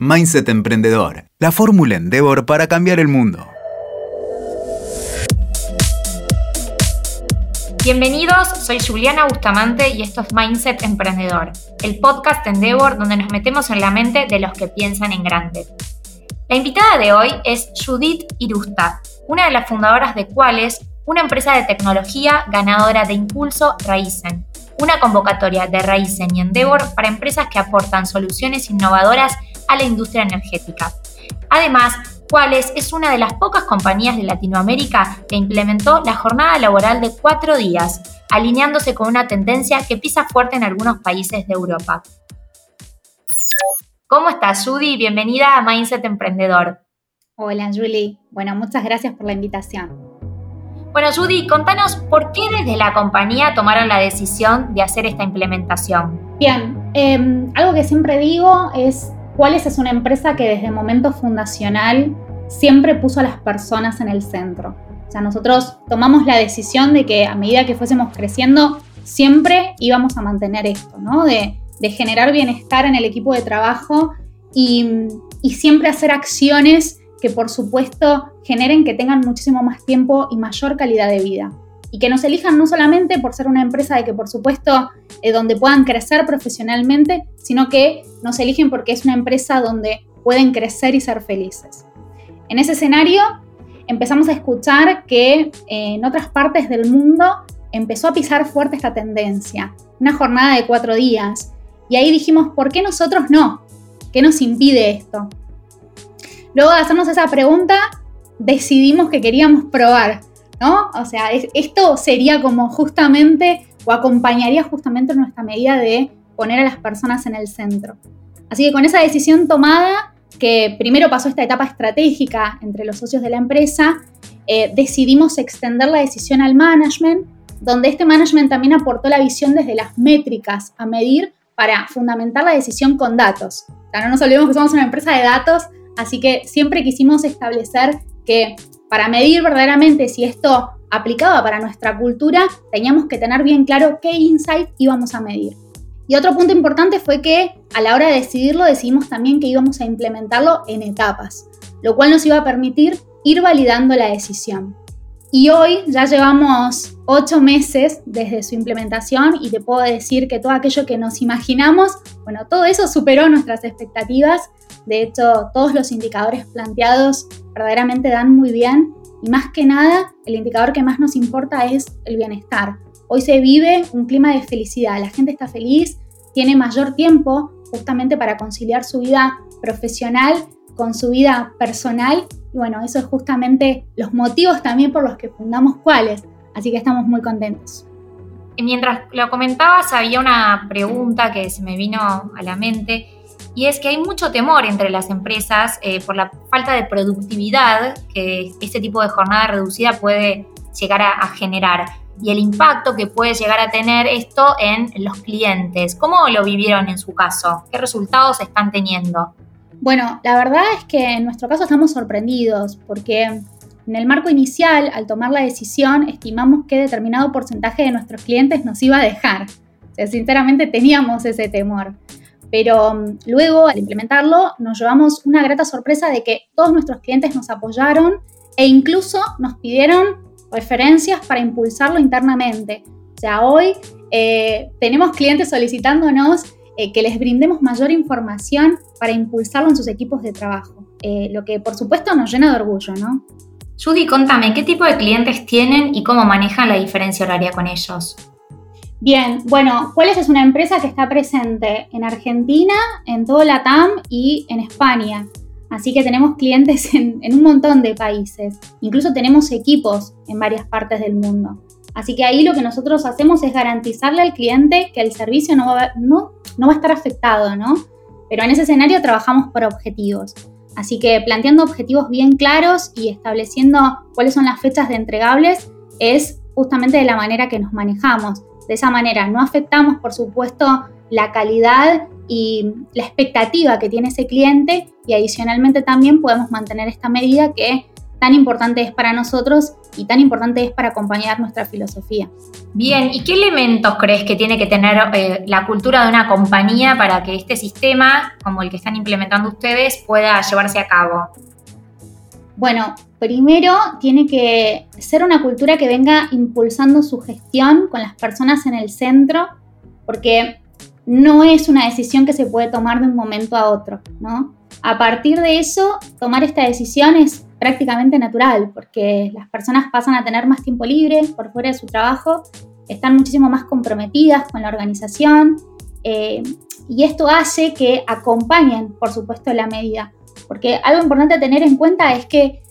Mindset Emprendedor, la fórmula Endeavor para cambiar el mundo. Bienvenidos, soy Juliana Bustamante y esto es Mindset Emprendedor, el podcast Endeavor donde nos metemos en la mente de los que piensan en grande. La invitada de hoy es Judith Irusta, una de las fundadoras de Quales, una empresa de tecnología ganadora de Impulso Raizen, una convocatoria de Raizen y Endeavor para empresas que aportan soluciones innovadoras a la industria energética. Además, Quales es una de las pocas compañías de Latinoamérica que implementó la jornada laboral de cuatro días, alineándose con una tendencia que pisa fuerte en algunos países de Europa. ¿Cómo estás, Judy? Bienvenida a Mindset Emprendedor. Hola, Julie. Bueno, muchas gracias por la invitación. Bueno, Judy, contanos por qué desde la compañía tomaron la decisión de hacer esta implementación. Bien, em, algo que siempre digo es Cuáles es una empresa que desde el momento fundacional siempre puso a las personas en el centro. O sea, nosotros tomamos la decisión de que a medida que fuésemos creciendo, siempre íbamos a mantener esto, ¿no? De, generar bienestar en el equipo de trabajo y siempre hacer acciones que por supuesto generen que tengan muchísimo más tiempo y mayor calidad de vida y que nos elijan no solamente por ser una empresa de que por supuesto eh, donde puedan crecer profesionalmente, sino que nos eligen porque es una empresa donde pueden crecer y ser felices. En ese escenario empezamos a escuchar que eh, en otras partes del mundo empezó a pisar fuerte esta tendencia, una jornada de cuatro días, y ahí dijimos, ¿por qué nosotros no? ¿Qué nos impide esto? Luego de hacernos esa pregunta, decidimos que queríamos probar ¿no? O sea, esto sería como justamente, o acompañaría justamente nuestra medida de poner a las personas en el centro. Así que con esa decisión tomada, que primero pasó esta etapa estratégica entre los socios de la empresa, eh, decidimos extender la decisión al management, donde este management también aportó la visión desde las métricas a medir para fundamentar la decisión con datos. O no nos olvidemos que somos una empresa de datos, así que siempre quisimos establecer que para medir verdaderamente si esto aplicaba para nuestra cultura, teníamos que tener bien claro qué insight íbamos a medir. Y otro punto importante fue que a la hora de decidirlo decidimos también que íbamos a implementarlo en etapas, lo cual nos iba a permitir ir validando la decisión. Y hoy ya llevamos ocho meses desde su implementación y te puedo decir que todo aquello que nos imaginamos, bueno, todo eso superó nuestras expectativas. De hecho, todos los indicadores planteados verdaderamente dan muy bien y más que nada, el indicador que más nos importa es el bienestar. Hoy se vive un clima de felicidad, la gente está feliz, tiene mayor tiempo justamente para conciliar su vida profesional con su vida personal y bueno, eso es justamente los motivos también por los que fundamos Cuáles. Así que estamos muy contentos. Mientras lo comentabas, había una pregunta que se me vino a la mente y es que hay mucho temor entre las empresas eh, por la falta de productividad que este tipo de jornada reducida puede llegar a, generar y el impacto que puede llegar a tener esto en los clientes. ¿Cómo lo vivieron en su caso? ¿Qué resultados están teniendo? Bueno, la verdad es que en nuestro caso estamos sorprendidos porque en el marco inicial, al tomar la decisión, estimamos que determinado porcentaje de nuestros clientes nos iba a dejar. O sea, sinceramente teníamos ese temor. Pero mm, luego, al implementarlo, nos llevamos una grata sorpresa de que todos nuestros clientes nos apoyaron e incluso nos pidieron referencias para impulsarlo internamente. O sea, hoy eh, tenemos clientes solicitándonos eh, que les brindemos mayor información para impulsarlo en sus equipos de trabajo, eh, lo que por supuesto nos llena de orgullo, ¿no? Judy, contame, ¿qué tipo de clientes tienen y cómo manejan la diferencia horaria con ellos? Bien, bueno, Cuáles es una empresa que está presente en Argentina, en todo Latam y en España. Así que tenemos clientes en, un montón de países. Incluso tenemos equipos en varias partes del mundo. Así que ahí lo que nosotros hacemos es garantizarle al cliente que el servicio no va, no, no va a estar afectado, ¿no? Pero en ese escenario trabajamos por objetivos. Así que planteando objetivos bien claros y estableciendo cuáles son las fechas de entregables es justamente de la manera que nos manejamos. De esa manera no afectamos, por supuesto, la calidad y la expectativa que tiene ese cliente y adicionalmente también podemos mantener esta medida que tan importante es para nosotros y tan importante es para acompañar nuestra filosofía. Bien, ¿y qué elementos crees que tiene que tener eh, la cultura de una compañía para que este sistema, como el que están implementando ustedes, pueda llevarse a cabo? Bueno, primero tiene que ser una cultura que venga impulsando su gestión con las personas en el centro, porque no es una decisión que se puede tomar de un momento a otro, ¿no? A partir de eso, tomar esta decisión es prácticamente natural, porque las personas pasan a tener más tiempo libre por fuera de su trabajo, están muchísimo más comprometidas con la organización eh, y esto hace que acompañen, por supuesto, la medida. Porque algo importante a tener en cuenta es que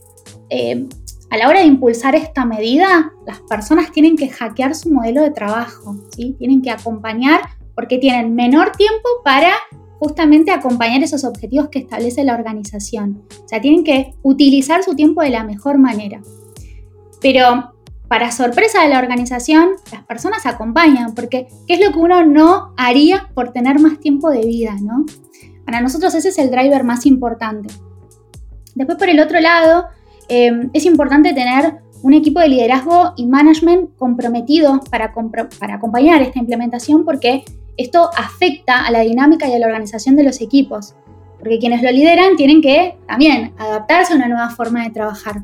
eh, a la hora de impulsar esta medida, las personas tienen que hackear su modelo de trabajo, ¿sí? tienen que acompañar porque tienen menor tiempo para justamente acompañar esos objetivos que establece la organización. O sea, tienen que utilizar su tiempo de la mejor manera. Pero para sorpresa de la organización, las personas acompañan, porque ¿qué es lo que uno no haría por tener más tiempo de vida? ¿no? Para nosotros ese es el driver más importante. Después, por el otro lado, eh, es importante tener un equipo de liderazgo y management comprometido para, para acompañar esta implementación porque esto afecta a la dinámica y a la organización de los equipos, porque quienes lo lideran tienen que también adaptarse a una nueva forma de trabajar.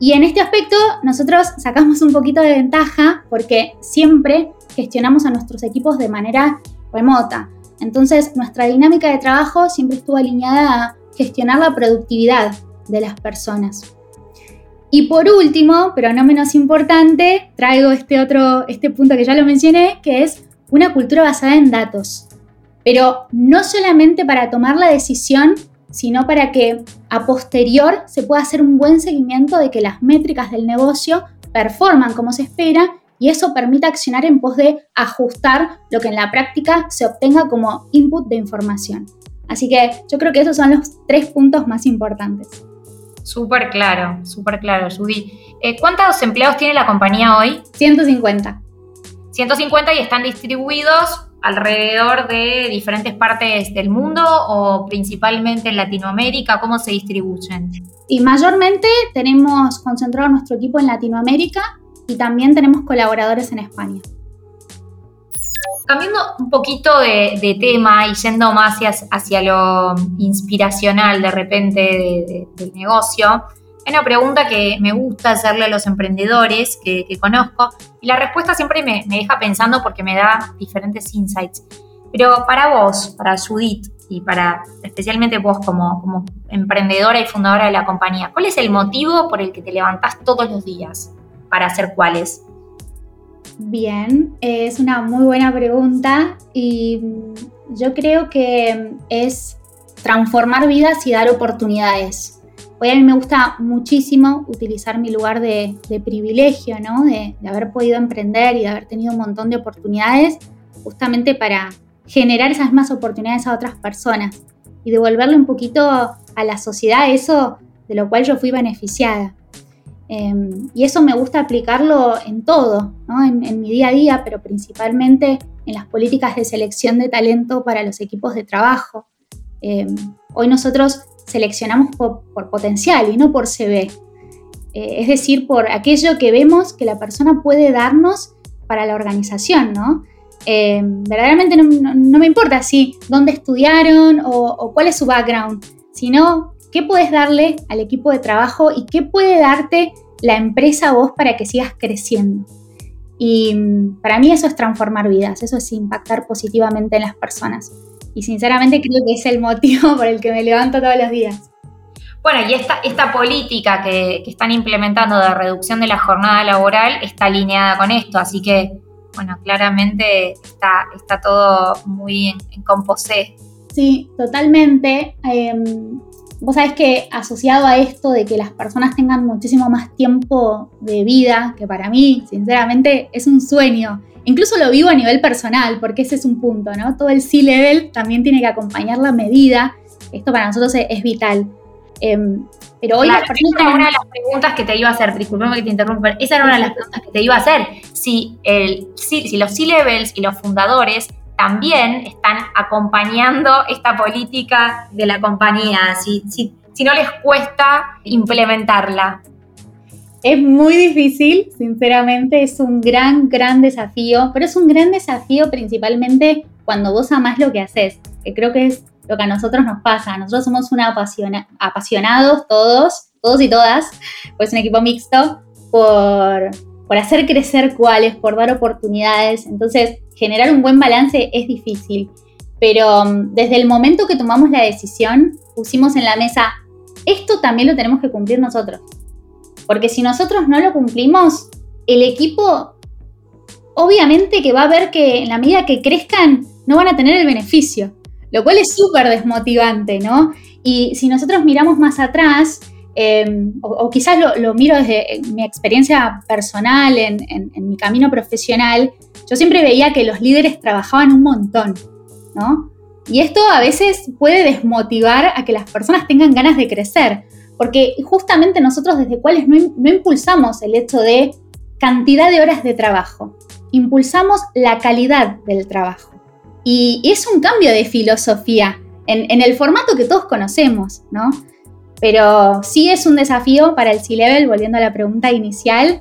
Y en este aspecto nosotros sacamos un poquito de ventaja porque siempre gestionamos a nuestros equipos de manera remota. Entonces nuestra dinámica de trabajo siempre estuvo alineada a gestionar la productividad de las personas. Y por último, pero no menos importante, traigo este otro este punto que ya lo mencioné, que es una cultura basada en datos, pero no solamente para tomar la decisión, sino para que a posterior se pueda hacer un buen seguimiento de que las métricas del negocio performan como se espera y eso permite accionar en pos de ajustar lo que en la práctica se obtenga como input de información. Así que yo creo que esos son los tres puntos más importantes. Súper claro, súper claro, Judy. Eh, ¿Cuántos empleados tiene la compañía hoy? 150. 150 y están distribuidos alrededor de diferentes partes del mundo o principalmente en Latinoamérica? ¿Cómo se distribuyen? Y mayormente tenemos concentrado nuestro equipo en Latinoamérica y también tenemos colaboradores en España. Cambiando un poquito de, tema y yendo más hacia, lo inspiracional de repente del negocio, una pregunta que me gusta hacerle a los emprendedores que, conozco y la respuesta siempre me, deja pensando porque me da diferentes insights. Pero para vos, para Judith y para especialmente vos como, como emprendedora y fundadora de la compañía, ¿cuál es el motivo por el que te levantás todos los días para hacer cuáles? Bien, es una muy buena pregunta y yo creo que es transformar vidas y dar oportunidades. Hoy a mí me gusta muchísimo utilizar mi lugar de, privilegio, ¿no? De, haber podido emprender y de haber tenido un montón de oportunidades justamente para generar esas mismas oportunidades a otras personas y devolverle un poquito a la sociedad eso de lo cual yo fui beneficiada. Em, y eso me gusta aplicarlo en todo, ¿no? en, mi día a día, pero principalmente en las políticas de selección de talento para los equipos de trabajo. Em, hoy nosotros seleccionamos por, potencial y no por CV. Eh, es decir, por aquello que vemos que la persona puede darnos para la organización, ¿no? Eh, verdaderamente no, me importa si dónde estudiaron o, cuál es su background, sino qué puedes darle al equipo de trabajo y qué puede darte la empresa a vos para que sigas creciendo. Y mm, para mí eso es transformar vidas, eso es impactar positivamente en las personas y sinceramente creo que es el motivo por el que me levanto todos los días. Bueno, y esta, esta política que, están implementando de reducción de la jornada laboral está alineada con esto, así que, bueno, claramente está, está todo muy en, en composé. Sí, totalmente. Em, vos sabés que asociado a esto de que las personas tengan muchísimo más tiempo de vida, que para mí, sinceramente, es un sueño. Incluso lo vivo a nivel personal, porque ese es un punto, ¿no? Todo el C-level también tiene que acompañar la medida. Esto para nosotros es, vital. Em, pero hoy las personas. Esa era una de las preguntas que te iba a hacer, disculpame que te interrumpa. Esa era una de las preguntas que te iba a hacer. Si, el, si, los C-levels y los fundadores también están acompañando esta política de la compañía, si, si, no les cuesta implementarla? Es muy difícil, sinceramente, es un gran, gran desafío, pero es un gran desafío principalmente cuando vos amás lo que haces, que creo que es lo que a nosotros nos pasa. Nosotros somos una apasionados todos, todos y todas, pues un equipo mixto, por, por hacer crecer cuáles, por dar oportunidades. Entonces, generar un buen balance es difícil. Pero mm, desde el momento que tomamos la decisión, pusimos en la mesa, esto también lo tenemos que cumplir nosotros. Porque si nosotros no lo cumplimos, el equipo obviamente que va a ver que en la medida que crezcan no van a tener el beneficio, lo cual es súper desmotivante, ¿no? Y si nosotros miramos más atrás, em, o, quizás lo, miro desde mi experiencia personal, en, en, mi camino profesional, yo siempre veía que los líderes trabajaban un montón, ¿no? Y esto a veces puede desmotivar a que las personas tengan ganas de crecer, porque justamente nosotros desde cuáles no, impulsamos el hecho de cantidad de horas de trabajo, impulsamos la calidad del trabajo. Y, es un cambio de filosofía en, el formato que todos conocemos, ¿no? Pero sí es un desafío para el C-Level, volviendo a la pregunta inicial,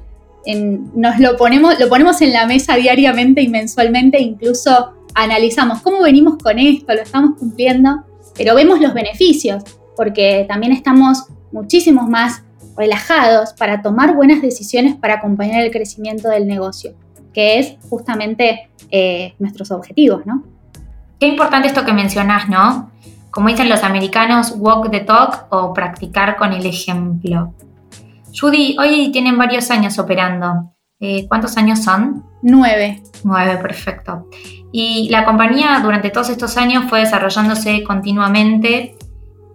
nos lo ponemos, lo ponemos en la mesa diariamente y mensualmente, incluso analizamos cómo venimos con esto, lo estamos cumpliendo, pero vemos los beneficios, porque también estamos muchísimos más relajados para tomar buenas decisiones para acompañar el crecimiento del negocio, que es justamente eh, nuestros objetivos, ¿no? Qué importante esto que mencionas, ¿no? Como dicen los americanos, walk the talk o practicar con el ejemplo. Judy, hoy tienen varios años operando. Eh, ¿Cuántos años son? Nueve. Nueve, perfecto. Y la compañía durante todos estos años fue desarrollándose continuamente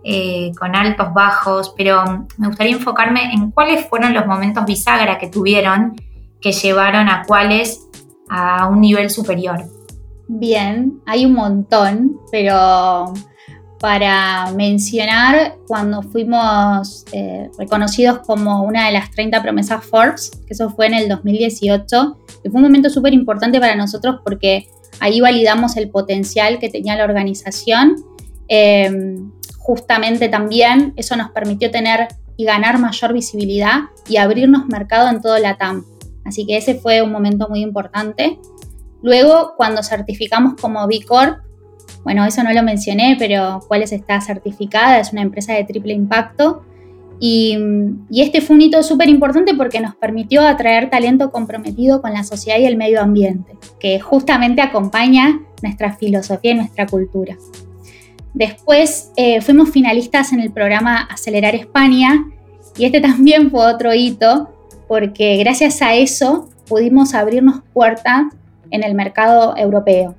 eh, con altos, bajos, pero me gustaría enfocarme en cuáles fueron los momentos bisagra que tuvieron que llevaron a cuáles a un nivel superior. Bien, hay un montón, pero para mencionar, cuando fuimos eh, reconocidos como una de las 30 promesas Forbes, que eso fue en el 2018, que fue un momento súper importante para nosotros porque ahí validamos el potencial que tenía la organización. Eh, justamente también eso nos permitió tener y ganar mayor visibilidad y abrirnos mercado en todo la TAM. Así que ese fue un momento muy importante. Luego, cuando certificamos como B Corp, bueno, eso no lo mencioné, pero Cuáles está certificada, es una empresa de triple impacto. Y, y este fue un hito súper importante porque nos permitió atraer talento comprometido con la sociedad y el medio ambiente, que justamente acompaña nuestra filosofía y nuestra cultura. Después eh, fuimos finalistas en el programa Acelerar España y este también fue otro hito porque gracias a eso pudimos abrirnos puertas en el mercado europeo.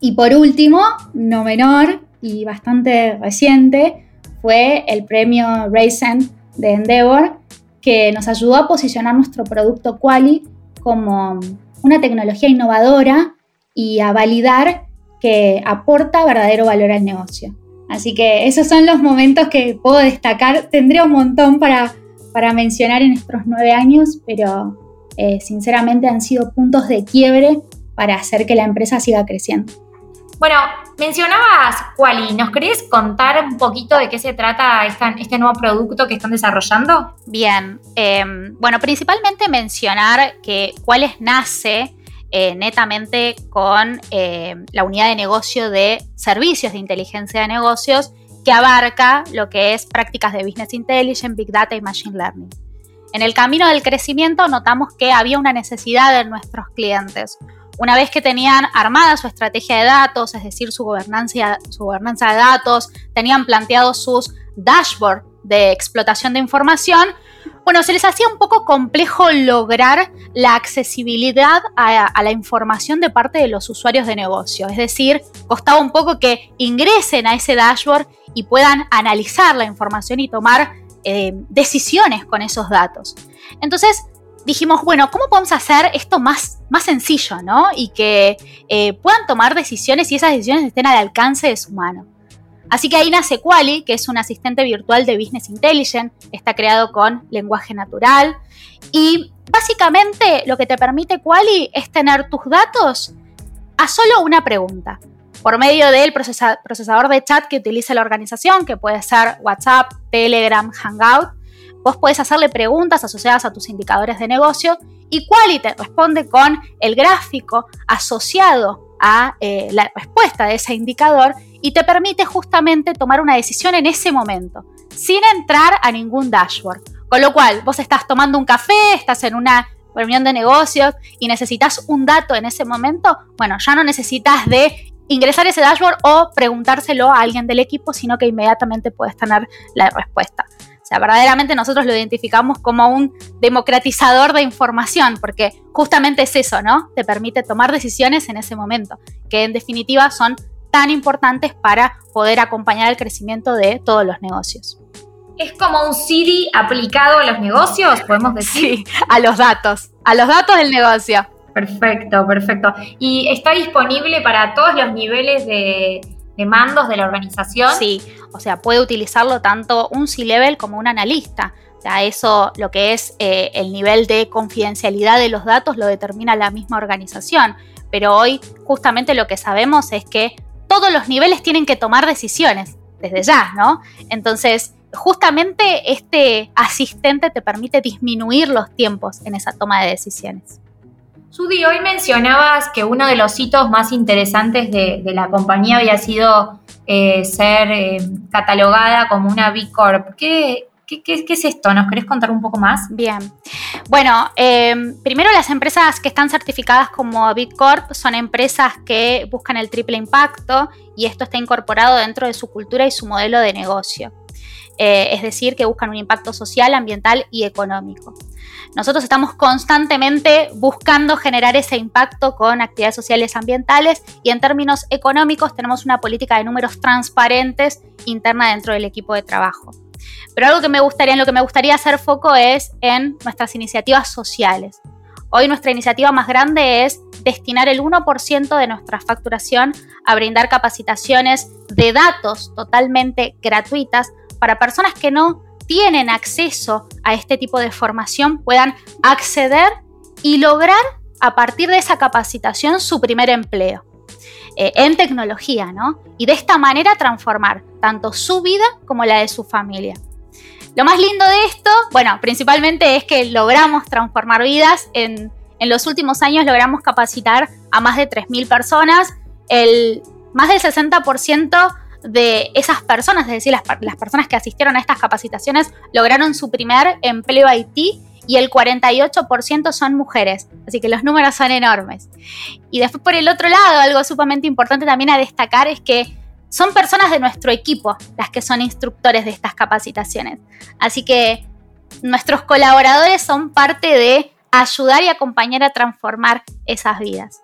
Y por último, no menor y bastante reciente, fue el premio Raisin de Endeavor que nos ayudó a posicionar nuestro producto Quali como una tecnología innovadora y a validar que aporta verdadero valor al negocio. Así que esos son los momentos que puedo destacar. Tendría un montón para, para mencionar en estos nueve años, pero eh, sinceramente han sido puntos de quiebre para hacer que la empresa siga creciendo. Bueno, mencionabas Quali, ¿nos querés contar un poquito de qué se trata este nuevo producto que están desarrollando? Bien, em, bueno, principalmente mencionar que Qualis nace eh, netamente con eh, la unidad de negocio de servicios de inteligencia de negocios que abarca lo que es prácticas de Business Intelligence, Big Data y Machine Learning. En el camino del crecimiento notamos que había una necesidad de nuestros clientes. Una vez que tenían armada su estrategia de datos, es decir, su gobernanza, gobernanza de datos, tenían planteados sus dashboards de explotación de información, bueno, se les hacía un poco complejo lograr la accesibilidad a, la información de parte de los usuarios de negocio. Es decir, costaba un poco que ingresen a ese dashboard y puedan analizar la información y tomar eh, decisiones con esos datos. Entonces, dijimos, bueno, ¿cómo podemos hacer esto más, más sencillo, ¿no? Y que eh, puedan tomar decisiones y esas decisiones estén al alcance de su mano. Así que ahí nace Quali, que es un asistente virtual de Business Intelligence, está creado con lenguaje natural y básicamente lo que te permite Quali es tener tus datos a solo una pregunta. por medio del procesador de chat que utiliza la organización, que puede ser WhatsApp, Telegram, Hangout. Vos podés hacerle preguntas asociadas a tus indicadores de negocio y Quality responde con el gráfico asociado a eh, la respuesta de ese indicador y te permite justamente tomar una decisión en ese momento, sin entrar a ningún dashboard. Con lo cual, vos estás tomando un café, estás en una reunión de negocios y necesitas un dato en ese momento, bueno, ya no necesitas de ingresar ese dashboard o preguntárselo a alguien del equipo, sino que inmediatamente puedes tener la respuesta. O sea, verdaderamente nosotros lo identificamos como un democratizador de información, porque justamente es eso, ¿no? Te permite tomar decisiones en ese momento, que en definitiva son tan importantes para poder acompañar el crecimiento de todos los negocios. ¿Es como un Siri aplicado a los negocios, podemos decir? Sí, a los datos, a los datos del negocio. Perfecto, perfecto. ¿Y está disponible para todos los niveles de, mandos de la organización? Sí, o sea, puede utilizarlo tanto un C-Level como un analista. O sea, eso, lo que es eh, el nivel de confidencialidad de los datos, lo determina la misma organización. Pero hoy, justamente lo que sabemos es que todos los niveles tienen que tomar decisiones, desde ya, ¿no? Entonces, justamente este asistente te permite disminuir los tiempos en esa toma de decisiones. Judy, hoy mencionabas que uno de los hitos más interesantes de, la compañía había sido eh, ser eh, catalogada como una B Corp. ¿Qué, es esto? ¿Nos querés contar un poco más? Bien. Bueno, em, primero las empresas que están certificadas como B Corp son empresas que buscan el triple impacto y esto está incorporado dentro de su cultura y su modelo de negocio. Eh, es decir, que buscan un impacto social, ambiental y económico. Nosotros estamos constantemente buscando generar ese impacto con actividades sociales ambientales y en términos económicos tenemos una política de números transparentes interna dentro del equipo de trabajo. Pero algo que me gustaría, en lo que me gustaría hacer foco es en nuestras iniciativas sociales. Hoy nuestra iniciativa más grande es destinar el 1% de nuestra facturación a brindar capacitaciones de datos totalmente gratuitas para personas que no tienen acceso a este tipo de formación puedan acceder y lograr a partir de esa capacitación su primer empleo eh, en tecnología, ¿no? Y de esta manera transformar tanto su vida como la de su familia. Lo más lindo de esto, bueno, principalmente es que logramos transformar vidas. En, en los últimos años logramos capacitar a más de 3.000 personas. El, más del 60% de esas personas, es decir, las, personas que asistieron a estas capacitaciones, lograron su primer empleo IT y el 48% son mujeres. Así que los números son enormes. Y después por el otro lado, algo sumamente importante también a destacar es que son personas de nuestro equipo las que son instructores de estas capacitaciones. Así que nuestros colaboradores son parte de ayudar y acompañar a transformar esas vidas.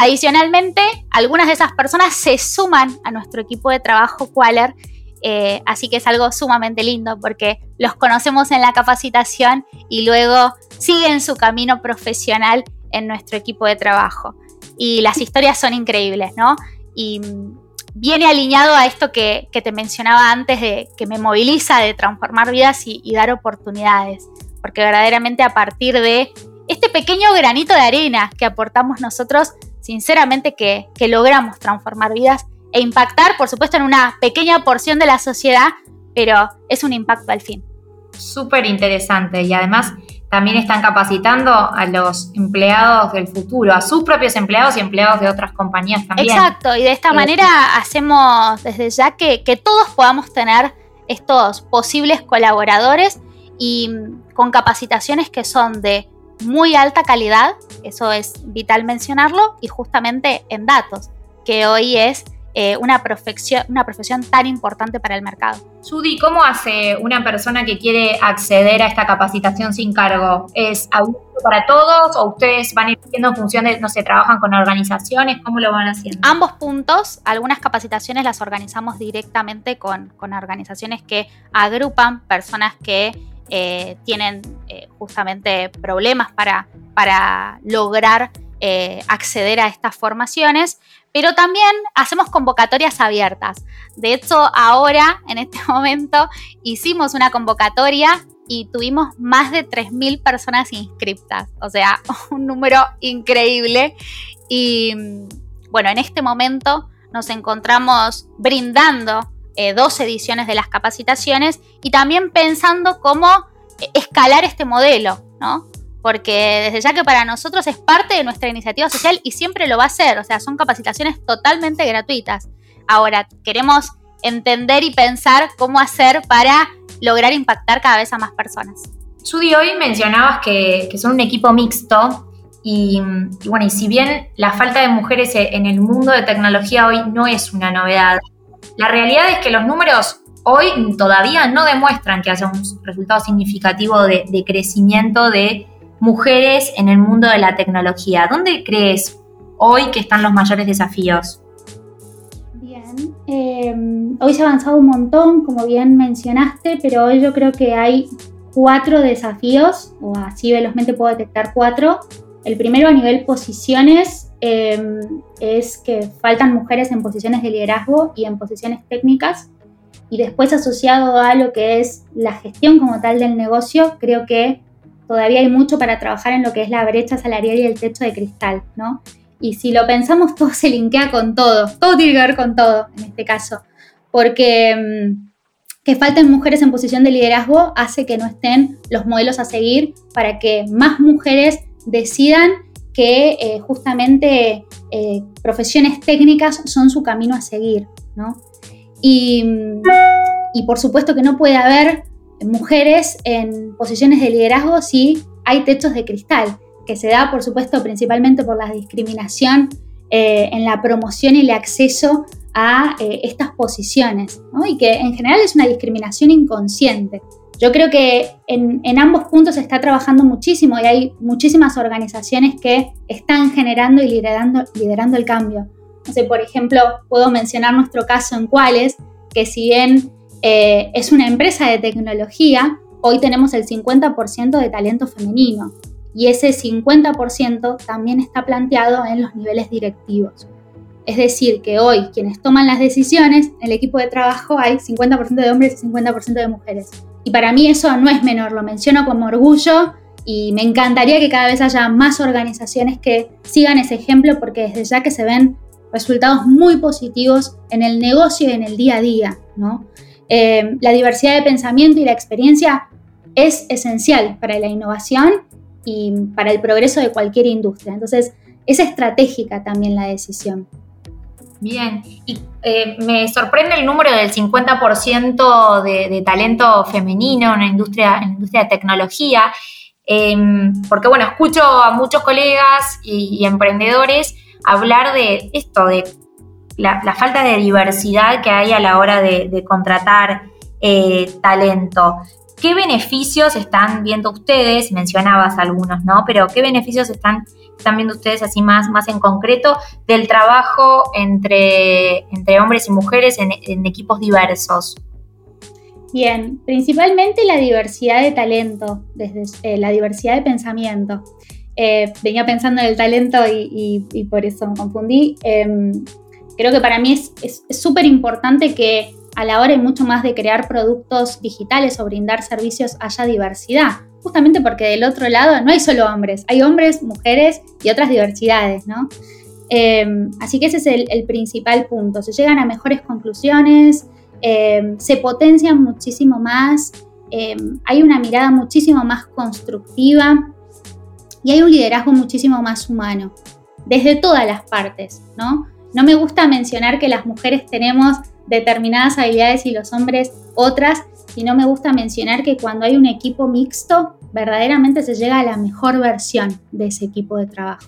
Adicionalmente, algunas de esas personas se suman a nuestro equipo de trabajo Qualer, eh, así que es algo sumamente lindo porque los conocemos en la capacitación y luego siguen su camino profesional en nuestro equipo de trabajo. Y las historias son increíbles, ¿no? Y viene alineado a esto que, te mencionaba antes, de que me moviliza de transformar vidas y dar oportunidades, porque verdaderamente a partir de este pequeño granito de arena que aportamos nosotros, sinceramente que, logramos transformar vidas e impactar, por supuesto, en una pequeña porción de la sociedad, pero es un impacto al fin. Súper interesante y además también están capacitando a los empleados del futuro, a sus propios empleados y empleados de otras compañías también. Exacto, y de esta manera hacemos desde ya que, que todos podamos tener estos posibles colaboradores y con capacitaciones que son de muy alta calidad, eso es vital mencionarlo, y justamente en datos, que hoy es eh, una, profesión, una profesión tan importante para el mercado. Judy, ¿cómo hace una persona que quiere acceder a esta capacitación sin cargo? ¿Es abierto para todos o ustedes van haciendo en función de, no sé, trabajan con organizaciones? ¿Cómo lo van haciendo? Ambos puntos, algunas capacitaciones las organizamos directamente con, con organizaciones que agrupan personas que eh, tienen eh, justamente problemas para, para lograr eh, acceder a estas formaciones, pero también hacemos convocatorias abiertas. De hecho, ahora, en este momento, hicimos una convocatoria y tuvimos más de 3.000 personas inscriptas, o sea, un número increíble. Y bueno, en este momento nos encontramos brindando eh, dos ediciones de las capacitaciones y también pensando cómo eh, escalar este modelo, ¿no? Porque desde ya que para nosotros es parte de nuestra iniciativa social y siempre lo va a ser, o sea, son capacitaciones totalmente gratuitas. Ahora, queremos entender y pensar cómo hacer para lograr impactar cada vez a más personas. Judy, hoy mencionabas que, son un equipo mixto y, bueno, y si bien la falta de mujeres en el mundo de tecnología hoy no es una novedad, la realidad es que los números hoy todavía no demuestran que haya un resultado significativo de, crecimiento de mujeres en el mundo de la tecnología. ¿Dónde crees hoy que están los mayores desafíos? Bien, em, hoy se ha avanzado un montón, como bien mencionaste, pero hoy yo creo que hay cuatro desafíos, o así velozmente puedo detectar cuatro. El primero a nivel posiciones em, es que faltan mujeres en posiciones de liderazgo y en posiciones técnicas. Y después asociado a lo que es la gestión como tal del negocio, creo que todavía hay mucho para trabajar en lo que es la brecha salarial y el techo de cristal, ¿no? Y si lo pensamos, todo se linkea con todo, todo tiene que ver con todo en este caso, porque em, que falten mujeres en posición de liderazgo hace que no estén los modelos a seguir para que más mujeres decidan que eh, justamente eh, profesiones técnicas son su camino a seguir, ¿no? Y, y, por supuesto que no puede haber mujeres en posiciones de liderazgo si hay techos de cristal, que se da por supuesto principalmente por la discriminación eh, en la promoción y el acceso a estas posiciones, y que en general es una discriminación inconsciente. Yo creo que en, ambos puntos se está trabajando muchísimo y hay muchísimas organizaciones que están generando y liderando, liderando el cambio. No sé, por ejemplo, puedo mencionar nuestro caso en Cuales, que si bien eh, es una empresa de tecnología, hoy tenemos el 50% de talento femenino y ese 50% también está planteado en los niveles directivos. Es decir, que hoy quienes toman las decisiones, en el equipo de trabajo hay 50% de hombres y 50% de mujeres. Y para mí eso no es menor, lo menciono como orgullo y me encantaría que cada vez haya más organizaciones que sigan ese ejemplo porque desde ya que se ven resultados muy positivos en el negocio y en el día a día. ¿no? Eh, la diversidad de pensamiento y la experiencia es esencial para la innovación y para el progreso de cualquier industria. Entonces, es estratégica también la decisión. Bien, y eh, me sorprende el número del 50% de, talento femenino en la industria, en la industria de tecnología, em, porque bueno, escucho a muchos colegas y, emprendedores hablar de esto, de la, falta de diversidad que hay a la hora de, contratar eh, talento. ¿Qué beneficios están viendo ustedes? Mencionabas algunos, ¿no? Pero ¿qué beneficios están están viendo ustedes así más, más en concreto del trabajo entre, entre hombres y mujeres en, equipos diversos? Bien, principalmente la diversidad de talento, desde eh, la diversidad de pensamiento. Eh, venía pensando en el talento y, por eso me confundí. Em, creo que para mí es súper importante que a la hora y mucho más de crear productos digitales o brindar servicios haya diversidad justamente porque del otro lado no hay solo hombres, hay hombres, mujeres y otras diversidades, ¿no? Em, así que ese es el, principal punto, se llegan a mejores conclusiones, em, se potencian muchísimo más, em, hay una mirada muchísimo más constructiva y hay un liderazgo muchísimo más humano, desde todas las partes, ¿no? No me gusta mencionar que las mujeres tenemos determinadas habilidades y los hombres otras, y no me gusta mencionar que cuando hay un equipo mixto, verdaderamente se llega a la mejor versión de ese equipo de trabajo.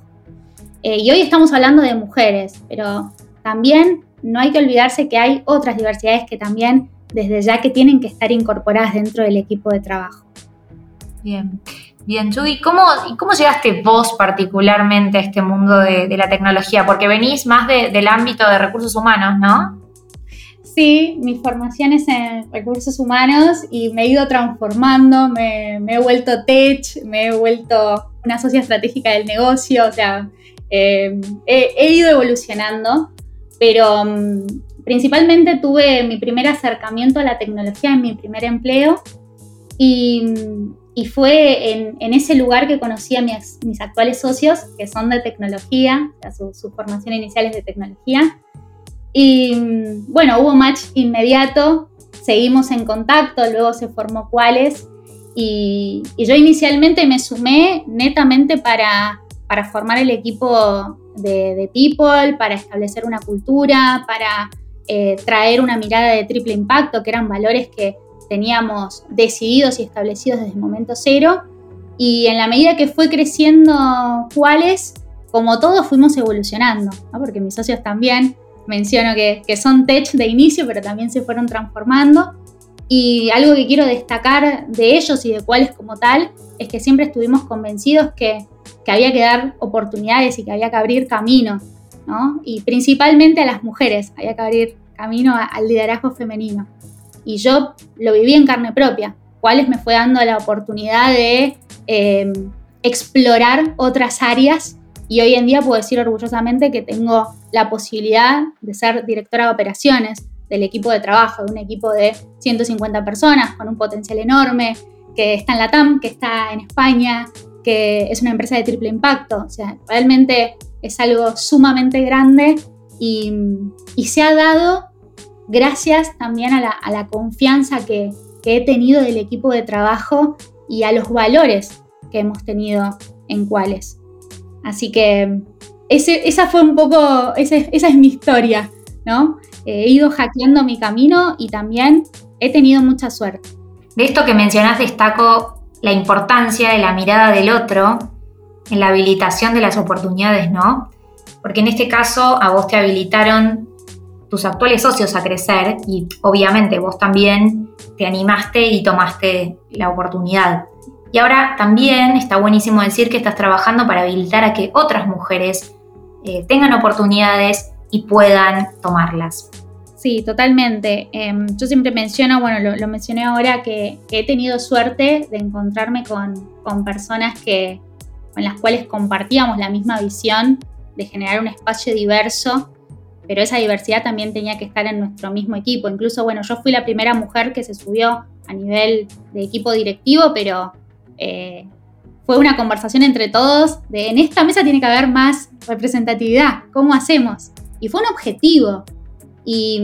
Eh, y hoy estamos hablando de mujeres, pero también no hay que olvidarse que hay otras diversidades que también desde ya que tienen que estar incorporadas dentro del equipo de trabajo. Bien, bien, Judy, ¿cómo, cómo llegaste vos particularmente a este mundo de, la tecnología? Porque venís más del ámbito de recursos humanos, ¿no? Sí, mi formación es en recursos humanos y me he ido transformando, me, he vuelto tech, me he vuelto una socia estratégica del negocio, o sea, eh, he, ido evolucionando, pero mm, principalmente tuve mi primer acercamiento a la tecnología en mi primer empleo y, fue en, ese lugar que conocí a mis, actuales socios, que son de tecnología, o sea, su, su formación inicial es de tecnología Y bueno, hubo match inmediato, seguimos en contacto, luego se formó Cuáles. Y, yo inicialmente me sumé netamente para, para formar el equipo de, People, para establecer una cultura, para eh, traer una mirada de triple impacto, que eran valores que teníamos decididos y establecidos desde el momento cero. Y en la medida que fue creciendo cuáles, como todos fuimos evolucionando, porque mis socios también menciono que, son tech de inicio, pero también se fueron transformando. Y algo que quiero destacar de ellos y de cuáles como tal es que siempre estuvimos convencidos que, que, había que dar oportunidades y que había que abrir camino, ¿no? Y principalmente a las mujeres, había que abrir camino al liderazgo femenino. Y yo lo viví en carne propia, cuáles me fue dando la oportunidad de eh, explorar otras áreas y hoy en día puedo decir orgullosamente que tengo la posibilidad de ser directora de operaciones del equipo de trabajo, de un equipo de 150 personas con un potencial enorme, que está en la TAM, que está en España, que es una empresa de triple impacto. O sea, realmente es algo sumamente grande y, se ha dado gracias también a la, confianza que, que he tenido del equipo de trabajo y a los valores que hemos tenido en cuáles. Así que esa fue un poco, esa es mi historia, ¿no? he ido hackeando mi camino y también he tenido mucha suerte. De esto que mencionas destaco la importancia de la mirada del otro en la habilitación de las oportunidades, ¿no? Porque en este caso a vos te habilitaron tus actuales socios a crecer y obviamente vos también te animaste y tomaste la oportunidad. Y ahora también está buenísimo decir que estás trabajando para habilitar a que otras mujeres eh, tengan oportunidades y puedan tomarlas. Sí, totalmente. Em, yo siempre menciono, bueno, lo, mencioné ahora, que, he tenido suerte de encontrarme con, con, personas que, con las cuales compartíamos la misma visión de generar un espacio diverso, pero esa diversidad también tenía que estar en nuestro mismo equipo. Incluso, bueno, yo fui la primera mujer que se subió a nivel de equipo directivo, pero eh, fue una conversación entre todos de en esta mesa tiene que haber más representatividad, ¿cómo hacemos? Y fue un objetivo. Y,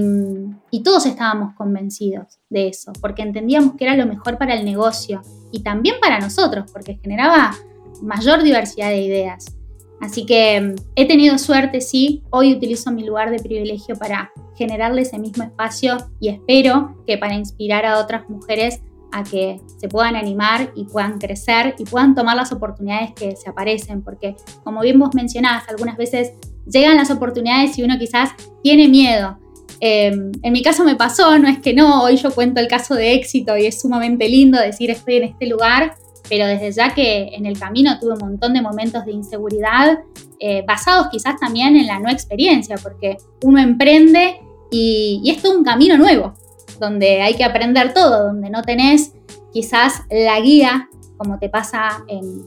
y, todos estábamos convencidos de eso, porque entendíamos que era lo mejor para el negocio y también para nosotros, porque generaba mayor diversidad de ideas. Así que mm, he tenido suerte, sí, hoy utilizo mi lugar de privilegio para generarle ese mismo espacio y espero que para inspirar a otras mujeres que se puedan animar y puedan crecer y puedan tomar las oportunidades que se aparecen, porque como bien vos mencionás, algunas veces llegan las oportunidades y uno quizás tiene miedo. Em, en mi caso me pasó, no es que no, hoy yo cuento el caso de éxito y es sumamente lindo decir estoy en este lugar, pero desde ya que en el camino tuve un montón de momentos de inseguridad, eh, basados quizás también en la no experiencia, porque uno emprende y, y es un camino nuevo donde hay que aprender todo, donde no tenés quizás la guía, como te pasa en,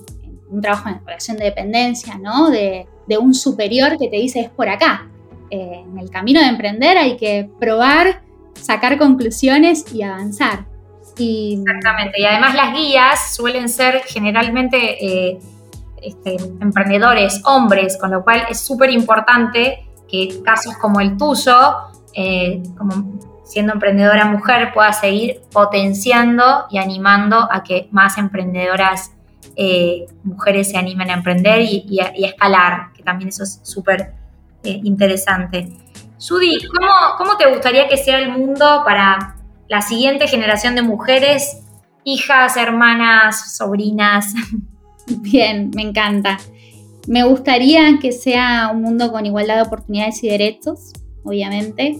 un trabajo en relación de dependencia, ¿no? De, un superior que te dice es por acá. Eh, en el camino de emprender hay que probar, sacar conclusiones y avanzar. Exactamente, y además las guías suelen ser generalmente eh, este, emprendedores, hombres, con lo cual es súper importante que casos como el tuyo, eh, como siendo emprendedora mujer, pueda seguir potenciando y animando a que más emprendedoras eh, mujeres se animen a emprender y, a, escalar, que también eso es súper eh, interesante. Judy, ¿cómo, ¿cómo te gustaría que sea el mundo para la siguiente generación de mujeres, hijas, hermanas, sobrinas? Bien, me encanta. Me gustaría que sea un mundo con igualdad de oportunidades y derechos, obviamente,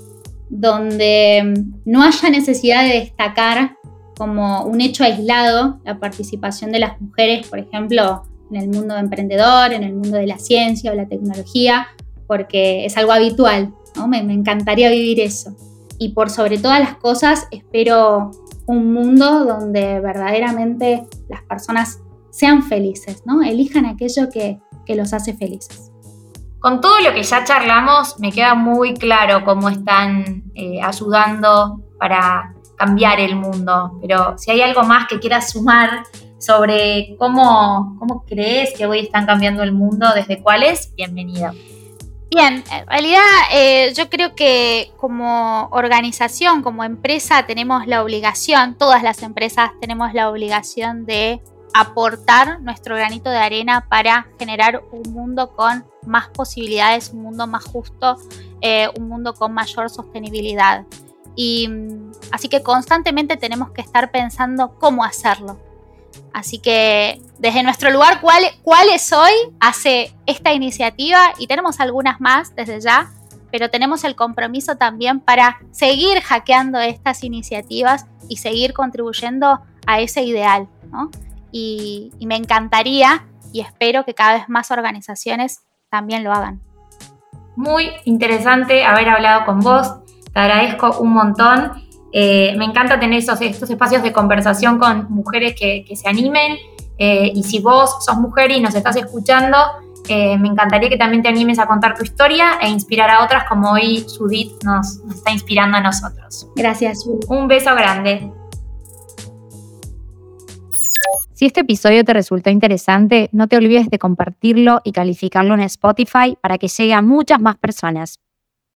donde no haya necesidad de destacar como un hecho aislado la participación de las mujeres, por ejemplo, en el mundo emprendedor, en el mundo de la ciencia o la tecnología, porque es algo habitual, ¿no? me, encantaría vivir eso. Y por sobre todas las cosas, espero un mundo donde verdaderamente las personas sean felices, ¿no? elijan aquello que los hace felices. Con todo lo que ya charlamos, me queda muy claro cómo están eh, ayudando para cambiar el mundo, pero si hay algo más que quieras sumar sobre cómo, cómo crees que hoy están cambiando el mundo, desde cuáles, bienvenida. Bien, en realidad eh, yo creo que como organización, como empresa, tenemos la obligación, todas las empresas tenemos la obligación de aportar nuestro granito de arena para generar un mundo con más posibilidades, un mundo más justo, eh, un mundo con mayor sostenibilidad. Y mm, así que constantemente tenemos que estar pensando cómo hacerlo. Así que desde nuestro lugar, ¿cuál, es hoy? Hace esta iniciativa y tenemos algunas más desde ya, pero tenemos el compromiso también para seguir hackeando estas iniciativas y seguir contribuyendo a ese ideal. Y, y me encantaría y espero que cada vez más organizaciones también lo hagan. Muy interesante haber hablado con vos, te agradezco un montón eh, me encanta tener esos, estos espacios de conversación con mujeres que, se animen. Eh, y si vos sos mujer y nos estás escuchando, eh, me encantaría que también te animes a contar tu historia e inspirar a otras como hoy Judith nos, nos está inspirando a nosotros. Gracias, Judith. Un beso grande. Si este episodio te resultó interesante, no te olvides de compartirlo y calificarlo en Spotify para que llegue a muchas más personas.